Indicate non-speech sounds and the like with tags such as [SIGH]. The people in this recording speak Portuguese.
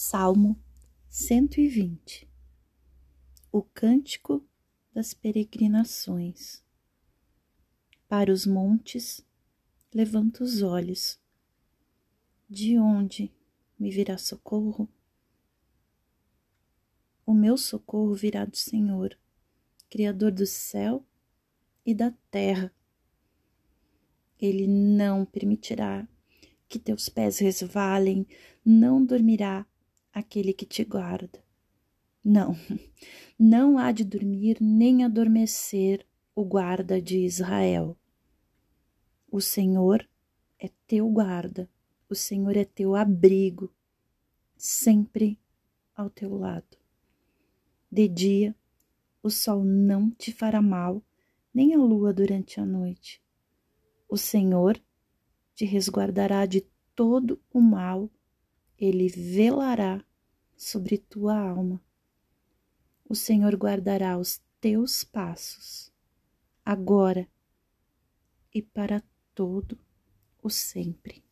Salmo 120 O Cântico das Peregrinações Para os montes levanto os olhos. De onde me virá socorro? O meu socorro virá do Senhor, Criador do céu e da terra. Ele não permitirá que teus pés resvalem, não dormirá aquele que te guarda. Não, [LAUGHS] não há de dormir nem adormecer o guarda de Israel. O Senhor é teu guarda, o Senhor é teu abrigo, sempre ao teu lado. De dia, o sol não te fará mal, nem a lua durante a noite. O Senhor te resguardará de todo o mal, ele velará sobre tua alma. O Senhor guardará os teus passos, agora e para todo o sempre.